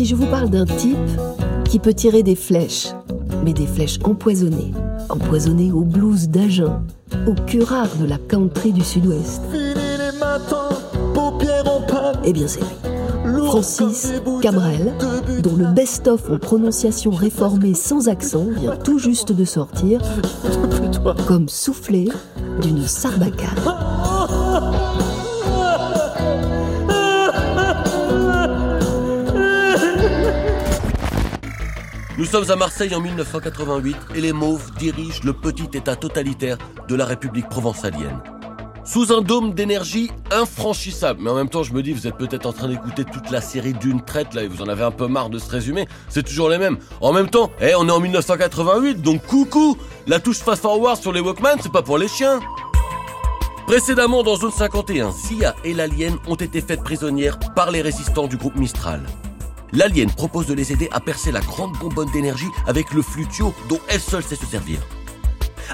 si je vous parle d'un type qui peut tirer des flèches, mais des flèches empoisonnées, empoisonnées au blues d'Agen, au curare de la country du sud-ouest. Eh bien c'est lui. Francis Cabrel, dont le best-of en prononciation réformée sans accent vient tout juste de sortir, comme soufflé d'une sarbacane. Nous sommes à Marseille en 1988 et les Mauves dirigent le petit État totalitaire de la République provençalienne. Sous un dôme d'énergie infranchissable. Mais en même temps, je me dis, vous êtes peut-être en train d'écouter toute la série d'une traite là et vous en avez un peu marre de ce résumé. C'est toujours les mêmes. En même temps, eh, on est en 1988, donc coucou La touche fast forward sur les Walkman, c'est pas pour les chiens Précédemment, dans Zone 51, Sia et l'Alien ont été faites prisonnières par les résistants du groupe Mistral. L'Alien propose de les aider à percer la grande bonbonne d'énergie avec le flutio dont elle seule sait se servir.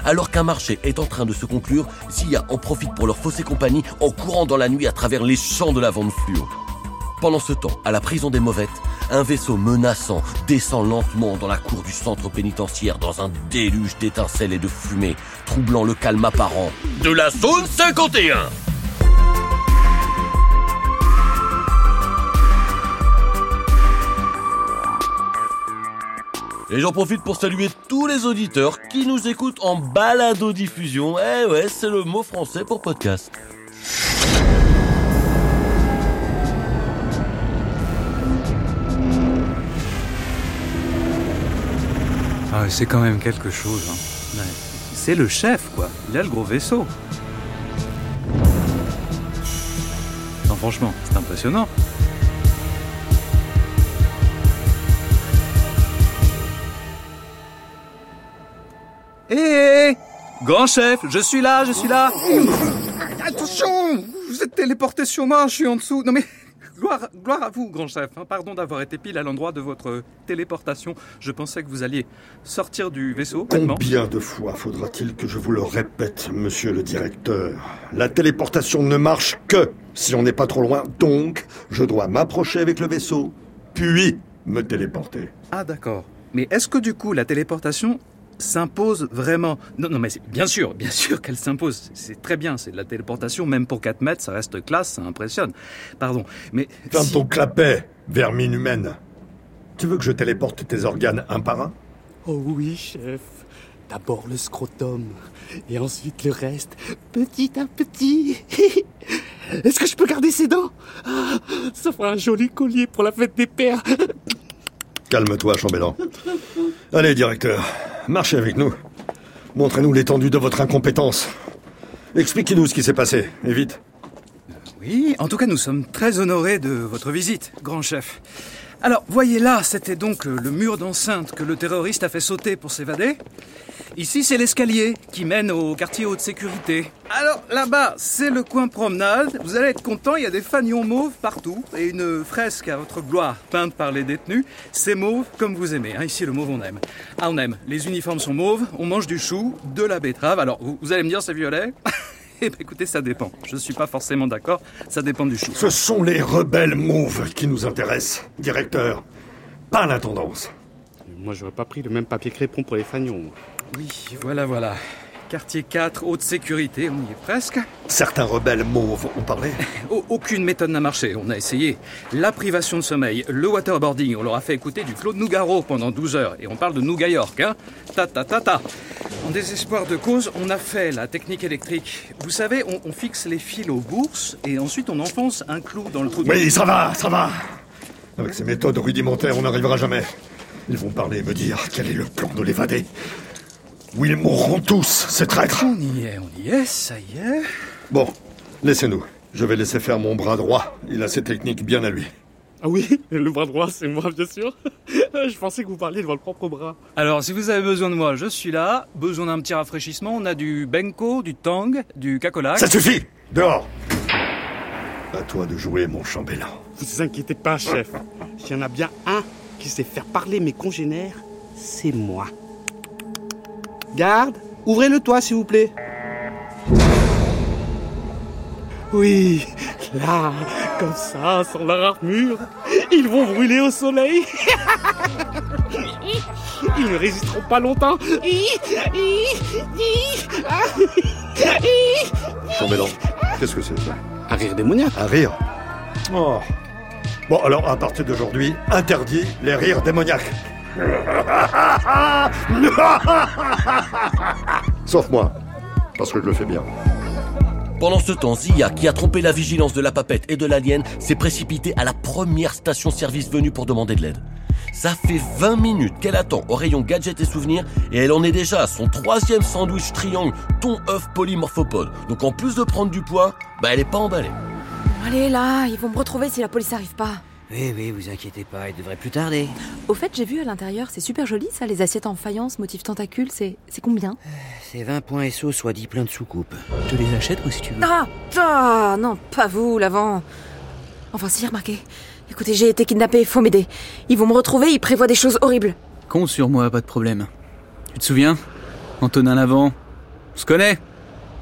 Alors qu'un marché est en train de se conclure, Sia en profite pour leur fausser compagnie en courant dans la nuit à travers les champs de la vente fluo. Pendant ce temps, à la prison des Mauvettes, un vaisseau menaçant descend lentement dans la cour du centre pénitentiaire dans un déluge d'étincelles et de fumée, troublant le calme apparent de la zone 51. Et j'en profite pour saluer tous les auditeurs qui nous écoutent en balado-diffusion. Eh ouais, c'est le mot français pour podcast. Ah, c'est quand même quelque chose. hein. C'est le chef, quoi. Il a le gros vaisseau. Non, franchement, c'est impressionnant. Hé hé Grand chef, je suis là, je suis là Attention Vous êtes téléporté sur moi, je suis en dessous. Non mais, gloire, gloire à vous, grand chef. hein. Pardon d'avoir été pile à l'endroit de votre téléportation. Je pensais que vous alliez sortir du vaisseau. Combien de fois faudra-t-il que je vous le répète, monsieur le directeur? La téléportation ne marche que si on n'est pas trop loin, donc je dois m'approcher avec le vaisseau, puis me téléporter. Ah d'accord. Mais est-ce que du coup la téléportation s'impose vraiment Non, non, mais c'est- bien sûr, bien sûr qu'elle s'impose. C'est très bien, c'est de la téléportation, même pour 4 mètres, ça reste classe, ça impressionne. Pardon, mais... Ferme si- ton clapet, vermine humaine. Tu veux que je téléporte tes organes un par un? Oh oui, chef. D'abord le scrotum, et ensuite le reste, petit à petit. Est-ce que je peux garder ces dents? Ah, Ça fera un joli collier pour la fête des pères. Calme-toi, chambellan. Allez, directeur, marchez avec nous. Montrez-nous l'étendue de votre incompétence. Expliquez-nous ce qui s'est passé, et vite. Oui, en tout cas, nous sommes très honorés de votre visite, grand chef. Alors, voyez là, c'était donc le mur d'enceinte que le terroriste a fait sauter pour s'évader. Ici, c'est l'escalier qui mène au quartier haute sécurité. Alors, là-bas, c'est le coin promenade. Vous allez être content, il y a des fanions mauves partout et une fresque à votre gloire peinte par les détenus. C'est mauve comme vous aimez. hein. Ici, le mauve, on aime. Ah, on aime. Les uniformes sont mauves, on mange du chou, de la betterave. Alors, vous, vous allez me dire, c'est violet? Eh ben, écoutez, ça dépend. Je suis pas forcément d'accord. Ça dépend du chou. Ce sont les rebelles mauves qui nous intéressent, directeur. Pas l'intendance. Moi, j'aurais pas pris le même papier crépon pour les fagnons. moi. Oui, voilà, voilà. Quartier 4, haute sécurité, on y est presque. Certains rebelles mauves ont parlé. Au- aucune méthode n'a marché, on a essayé. La privation de sommeil, le waterboarding, on leur a fait écouter du Claude Nougaro pendant 12 heures. Et on parle de Nouga York, hein. Ta ta ta ta. En désespoir de cause, on a fait la technique électrique. Vous savez, on, on fixe les fils aux bourses et ensuite on enfonce un clou dans le trou de... Oui, ça va, ça va. Avec ces méthodes rudimentaires, on n'arrivera jamais. Ils vont parler et me dire quel est le plan de l'évader. Ou ils mourront tous, ces traîtres. On y est, on y est, ça y est. Bon, laissez-nous. Je vais laisser faire mon bras droit. Il a ses techniques bien à lui. Ah oui, le bras droit, c'est moi, bien sûr. Je pensais que vous parliez de votre propre bras. Alors, si vous avez besoin de moi, je suis là. Besoin d'un petit rafraîchissement, on a du Benko, du Tang, du Kakolak. Ça suffit Dehors À toi de jouer, mon chambellan. Vous inquiétez pas, chef. S'il y en a bien un qui sait faire parler mes congénères, c'est moi. Garde, ouvrez le toit, s'il vous plaît. Oui, là, comme ça, sans leur armure. Ils vont brûler au soleil. Ils ne résisteront pas longtemps. Chambellan, qu'est-ce que c'est ça? Un rire démoniaque. Un rire? Oh. Bon, alors, à partir d'aujourd'hui, interdit les rires démoniaques. Sauf moi, parce que je le fais bien. Pendant ce temps, Zia, qui a trompé la vigilance de la papette et de l'alien, s'est précipitée à la première station-service venue pour demander de l'aide. Ça fait 20 minutes qu'elle attend au rayon gadgets et souvenirs et elle en est déjà à son troisième sandwich triangle thon œuf polymorphopode. Donc en plus de prendre du poids, bah elle est pas emballée. Allez là, ils vont me retrouver si la police arrive pas. Oui, oui, vous inquiétez pas, il devrait plus tarder. Au fait, j'ai vu à l'intérieur, c'est super joli ça, les assiettes en faïence, motif tentacule, c'est c'est combien? C'est 20 points SO, soit 10 plein de soucoupes. Je te les achète, moi, si tu veux. Ah, ah, non, pas vous, l'avant. Enfin, si, remarquez. Écoutez, j'ai été kidnappée, faut m'aider. Ils vont me retrouver, ils prévoient des choses horribles. Compte sur moi, pas de problème. Tu te souviens? Antonin Lavant On se connaît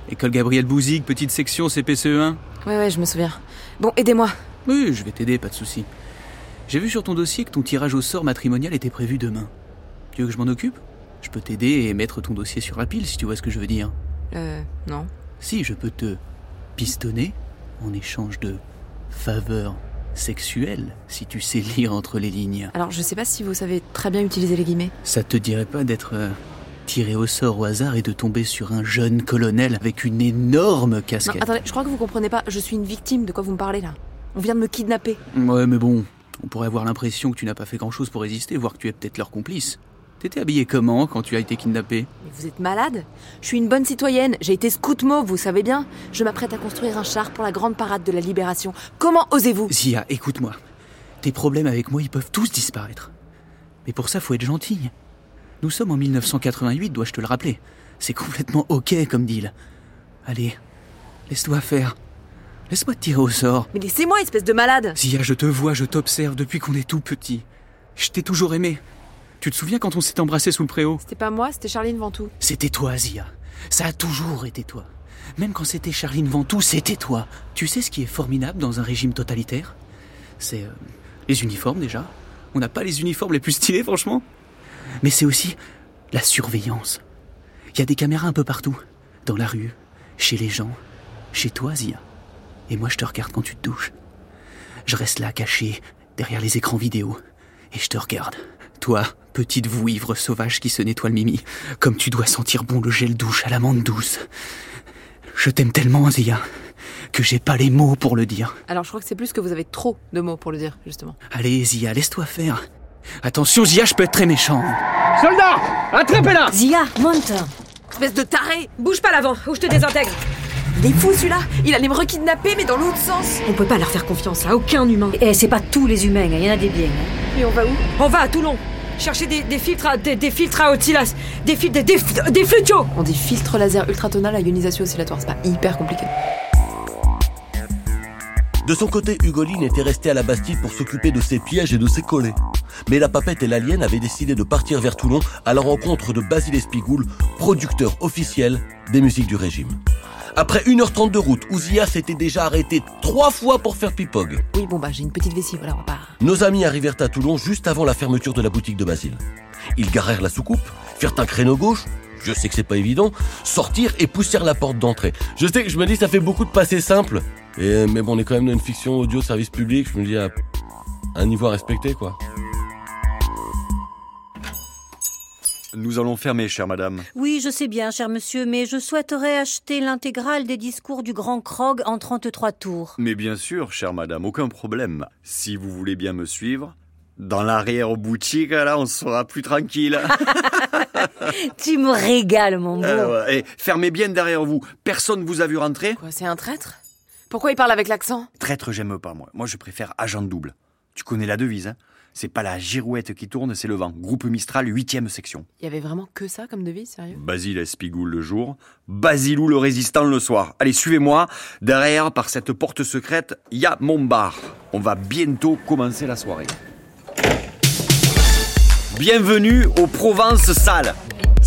École Gabriel Bouzig, petite section CPCE1 Ouais, ouais, je me souviens. Bon, aidez-moi. Oui, je vais t'aider, pas de souci. J'ai vu sur ton dossier que ton tirage au sort matrimonial était prévu demain. Tu veux que je m'en occupe? Je peux t'aider et mettre ton dossier sur la pile si tu vois ce que je veux dire. Euh, non. Si, je peux te pistonner en échange de faveurs sexuelles, si tu sais lire entre les lignes. Alors, je sais pas si vous savez très bien utiliser les guillemets. Ça te dirait pas d'être euh, tiré au sort au hasard et de tomber sur un jeune colonel avec une énorme Non, casquette? attendez, je crois que vous comprenez pas. Je suis une victime. De quoi vous me parlez là On vient de me kidnapper. Ouais, mais bon, on pourrait avoir l'impression que tu n'as pas fait grand-chose pour résister, voire que tu es peut-être leur complice. T'étais habillé comment quand tu as été kidnappé Mais vous êtes malade? Je suis une bonne citoyenne. J'ai été scout mauve, vous savez bien. Je m'apprête à construire un char pour la grande parade de la libération. Comment osez-vous? Zia, écoute-moi. Tes problèmes avec moi, ils peuvent tous disparaître. Mais pour ça, faut être gentil. Nous sommes en 1988, dois-je te le rappeler? C'est complètement ok comme deal. Allez, laisse-toi faire. Laisse-moi te tirer au sort. Mais laissez-moi, espèce de malade Zia, je te vois, je t'observe depuis qu'on est tout petit. Je t'ai toujours aimé. Tu te souviens quand on s'est embrassé sous le préau? C'était pas moi, c'était Charline Ventoux. C'était toi, Zia. Ça a toujours été toi. Même quand c'était Charline Ventoux, c'était toi. Tu sais ce qui est formidable dans un régime totalitaire? C'est euh, les uniformes déjà. On n'a pas les uniformes les plus stylés, franchement. Mais c'est aussi la surveillance. Il y a des caméras un peu partout. Dans la rue, chez les gens, chez toi, Zia. Et moi, je te regarde quand tu te douches. Je reste là, caché, derrière les écrans vidéo. Et je te regarde. Toi, petite vouivre sauvage qui se nettoie le mimi. Comme tu dois sentir bon le gel douche à l'amande douce. Je t'aime tellement, Zia, que j'ai pas les mots pour le dire. Alors je crois que c'est plus que vous avez trop de mots pour le dire, justement. Allez, Zia, laisse-toi faire. Attention, Zia, je peux être très méchant. Soldats Attrapez-la Zia, monte Espèce de taré Bouge pas l'avant, ou je te désintègre Il est fou celui-là Il allait me rekidnapper, mais dans l'autre sens On peut pas leur faire confiance à aucun humain. Et c'est pas tous les humains, il y en a des biens. hein. Et on va où? On va à Toulon chercher des, des filtres à, des, des filtres à Otilas, des, fil- des, des, des flutio On dit filtre laser ultratonal à ionisation oscillatoire, c'est pas hyper compliqué. De son côté, Hugoline était resté à la Bastille pour s'occuper de ses pièges et de ses collets. Mais la papette et l'alien avaient décidé de partir vers Toulon à la rencontre de Basile Espigoul, producteur officiel des musiques du régime. Après 1h30 de route, Ouzia s'était déjà arrêté trois fois pour faire pipog. Oui, bon bah j'ai une petite vessie, voilà, on va pas... Nos amis arrivèrent à Toulon juste avant la fermeture de la boutique de Basile. Ils garèrent la soucoupe, firent un créneau gauche, je sais que c'est pas évident, sortirent et poussèrent la porte d'entrée. Je sais que je me dis ça fait beaucoup de passé simple, et, mais bon on est quand même dans une fiction audio service public, je me dis à un niveau à respecter quoi. Nous allons fermer, chère madame. Oui, je sais bien, cher monsieur, mais je souhaiterais acheter l'intégrale des discours du grand Krog en 33 tours. Mais bien sûr, chère madame, aucun problème. Si vous voulez bien me suivre, dans l'arrière-boutique, là, on sera plus tranquille. Tu me régales, mon beau. Euh, ouais. Et fermez bien derrière vous. Personne vous a vu rentrer Quoi, c'est un traître? Pourquoi il parle avec l'accent? Traître, j'aime pas, moi. Moi, je préfère agent double. Tu connais la devise, hein? C'est pas la girouette qui tourne, c'est le vent. Groupe Mistral, huitième section. Il y avait vraiment que ça comme devise, sérieux? Basile Espigoule le jour, Basilou le résistant le soir. Allez, suivez-moi. Derrière, par cette porte secrète, il y a mon bar. On va bientôt commencer la soirée. Bienvenue au Provence Salle.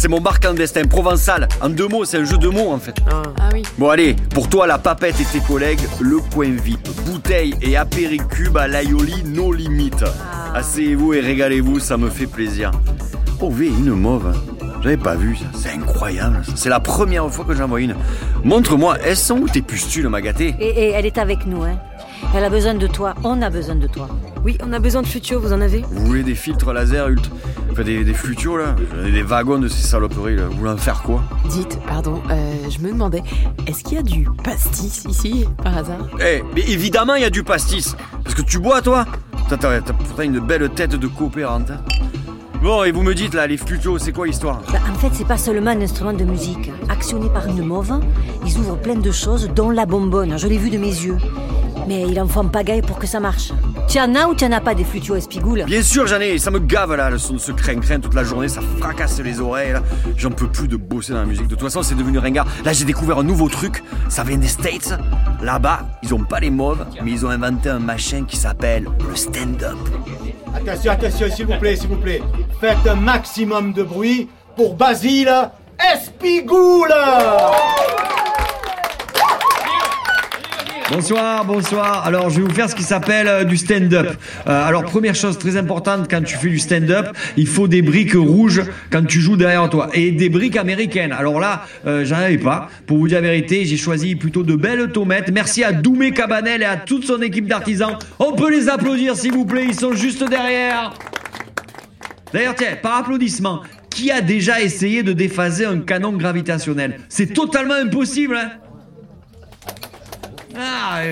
C'est mon bar clandestin provençal. En deux mots, c'est un jeu de mots en fait. Ah oui. Bon allez, pour toi la papette et tes collègues, le coin VIP. Bouteille et apéricube à l'aioli, nos limites. Asseyez-vous et régalez-vous, ça me fait plaisir. Oh, V, une mauve. J'avais pas vu ça, c'est incroyable. ça. C'est la première fois que j'en vois une. Montre-moi, elles sont où tes pustules, ma gâtée? Et, et elle est avec nous, hein. Elle a besoin de toi, on a besoin de toi. Oui, on a besoin de futio, vous en avez? Vous voulez des filtres laser ultra... Des, des flutuos, là J'en ai des wagons de ces saloperies, là. Vous voulez en faire quoi? Dites, pardon, euh, je me demandais, est-ce qu'il y a du pastis ici, par hasard? Eh, mais évidemment, il y a du pastis. Parce que tu bois, toi? T'as t'as- t'as pourtant une belle tête de coopérante. hein. Bon, et vous me dites, là, les flutuos, c'est quoi l'histoire? Bah, en fait, c'est pas seulement un instrument de musique. Actionné par une mauve, ils ouvrent plein de choses, dont la bonbonne. Je l'ai vu de mes yeux. Mais il en faut en pagaille pour que ça marche. Tu en as ou tu en as pas des flutios espigoules? Bien sûr, j'en ai, ça me gave là, le son de ce crin-crin toute la journée, ça fracasse les oreilles là. J'en peux plus de bosser dans la musique. De toute façon, c'est devenu ringard. Là, j'ai découvert un nouveau truc, ça vient des States. Là-bas, ils ont pas les mauves, mais ils ont inventé un machin qui s'appelle le stand-up. Attention, attention, s'il vous plaît, s'il vous plaît. Faites un maximum de bruit pour Basile Espigoule Bonsoir, bonsoir. Alors, je vais vous faire ce qui s'appelle euh, du stand-up. Euh, alors, première chose très importante quand tu fais du stand-up, il faut des briques rouges quand tu joues derrière toi et des briques américaines. Alors là, euh, j'en avais pas. Pour vous dire la vérité, j'ai choisi plutôt de belles tomates. Merci à Doumé Cabanel et à toute son équipe d'artisans. On peut les applaudir, s'il vous plaît. Ils sont juste derrière. D'ailleurs, tiens, par applaudissement, qui a déjà essayé de déphaser un canon gravitationnel? C'est totalement impossible, hein? Ah,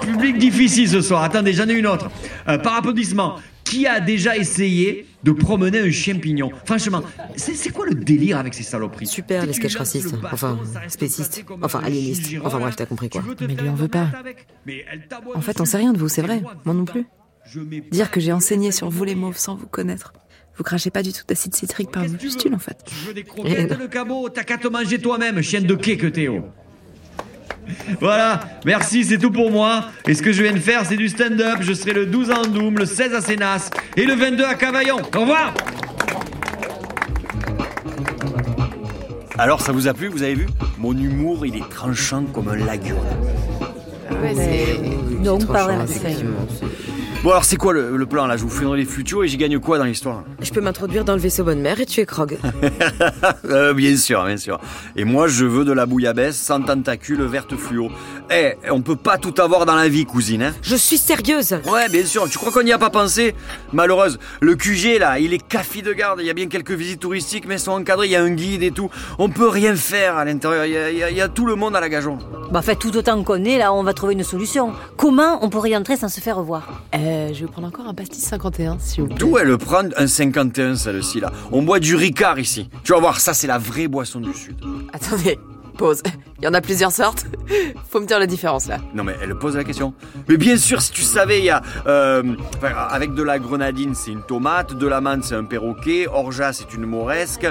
public difficile ce soir. Attendez, j'en ai une autre. Euh, par applaudissement, qui a déjà essayé de promener un champignon Franchement, c'est c'est quoi le délire avec ces saloperies Super, les sketchs racistes. Enfin, spécistes. Enfin, aliénistes. Enfin bref, t'as compris quoi. Mais lui en veut pas. En fait, on sait rien de vous, c'est vrai. Moi non plus. Dire que j'ai enseigné sur vous les mauves sans vous connaître. Vous crachez pas du tout d'acide citrique par vos pustules, en fait. Je veux des croquettes, le cabot, t'as qu'à te manger toi-même, chienne de quai que Théo. Voilà, merci, c'est tout pour moi. Et ce que je viens de faire, c'est du stand-up. Je serai le 12 à Andoum, le 16 à Sénas et le 22 à Cavaillon. Au revoir Alors, ça vous a plu, vous avez vu? Mon humour, il est tranchant comme un laguiole. Ouais, c'est. Non, pas vraiment. Bon, alors, c'est quoi le, le plan là? Je vous fais dans les flutuos et j'y gagne quoi dans l'histoire? Je peux m'introduire dans le vaisseau bonne mère et tu es Krog. Euh, bien sûr, bien sûr. Et moi, je veux de la bouillabaisse sans tentacules verte fluo. Eh, on peut pas tout avoir dans la vie, cousine, hein? Je suis sérieuse Ouais, bien sûr. Tu crois qu'on n'y a pas pensé? Malheureuse, le QG, là, il est café de garde. Il y a bien quelques visites touristiques, mais elles sont encadrées. Il y a un guide et tout. On peut rien faire à l'intérieur. Il y y a tout le monde à la gageon. Bah, fait tout autant qu'on est, là, on va trouver une solution. Comment on pourrait y entrer sans se faire voir Euh, je vais prendre encore un pastis 51, s'il vous plaît. D'où elle prend un 51, celle-ci, là? On boit du Ricard ici. Tu vas voir, ça, c'est la vraie boisson du Sud. Attendez, pause. Il y en a plusieurs sortes. Faut me dire la différence, là. Non mais elle pose la question. Mais bien sûr, si tu savais, il y a euh, enfin, avec de la grenadine, c'est une tomate, de la menthe, c'est un perroquet, orgeat, c'est une moresque,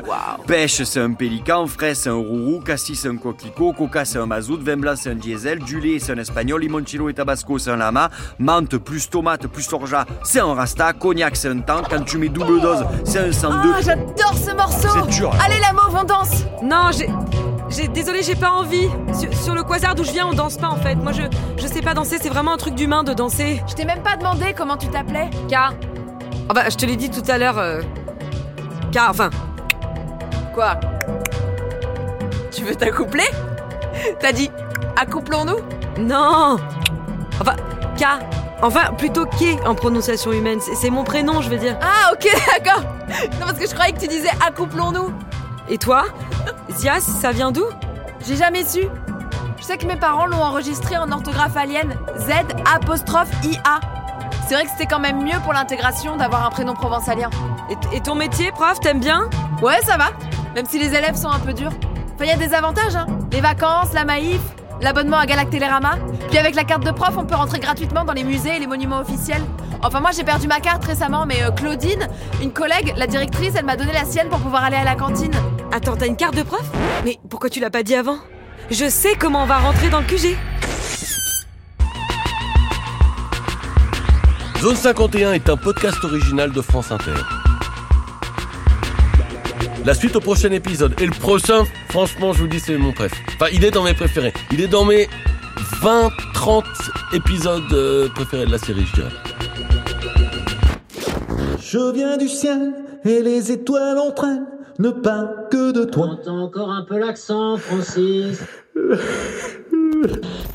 pêche, c'est un pélican, fraise, c'est un rourou, cassis, c'est un coquelicot, coca, c'est un mazout, vin blanc, c'est un diesel, du lait, c'est un espagnol, limoncello et tabasco, c'est un lama, menthe plus tomate plus orgeat, c'est un rasta, cognac, c'est un tank, quand tu mets double dose, c'est un 102. Ah, j'adore ce morceau C'est dur. Allez, la mauve, on danse Non, j'ai... J'ai, désolé, j'ai pas envie. Sur, sur le quasar d'où je viens, on danse pas en fait. Moi, je, je sais pas danser, c'est vraiment un truc d'humain de danser. Je t'ai même pas demandé comment tu t'appelais. K. Ah bah, je te l'ai dit tout à l'heure. euh, K, enfin. Quoi? Tu veux t'accoupler? T'as dit accouplons-nous? Non Enfin, K. Enfin, plutôt K en prononciation humaine. C'est, c'est mon prénom, je veux dire. Ah, ok, d'accord. Non, parce que je croyais que tu disais accouplons-nous. Et toi Zias, ça vient d'où? J'ai jamais su. Je sais que mes parents l'ont enregistré en orthographe alien. Z apostrophe IA. C'est vrai que c'était quand même mieux pour l'intégration d'avoir un prénom provençalien. Et, et ton métier, prof, t'aimes bien? Ouais, ça va. Même si les élèves sont un peu durs. Enfin, il y a des avantages, hein. Les vacances, la maïf, l'abonnement à Galactélérama. Puis avec la carte de prof, on peut rentrer gratuitement dans les musées et les monuments officiels. Enfin, moi, j'ai perdu ma carte récemment, mais euh, Claudine, une collègue, la directrice, elle m'a donné la sienne pour pouvoir aller à la cantine. Attends, t'as une carte de prof? Mais pourquoi tu l'as pas dit avant? Je sais comment on va rentrer dans le QG. Zone 51 est un podcast original de France Inter. La suite au prochain épisode. Et le prochain, franchement, je vous dis, c'est mon préf. Enfin, il est dans mes préférés. Il est dans mes 20, 30 épisodes euh, préférés de la série, je dirais. Je viens du ciel et les étoiles entraînent ne parle que de toi. J'entends encore un peu l'accent, Francis.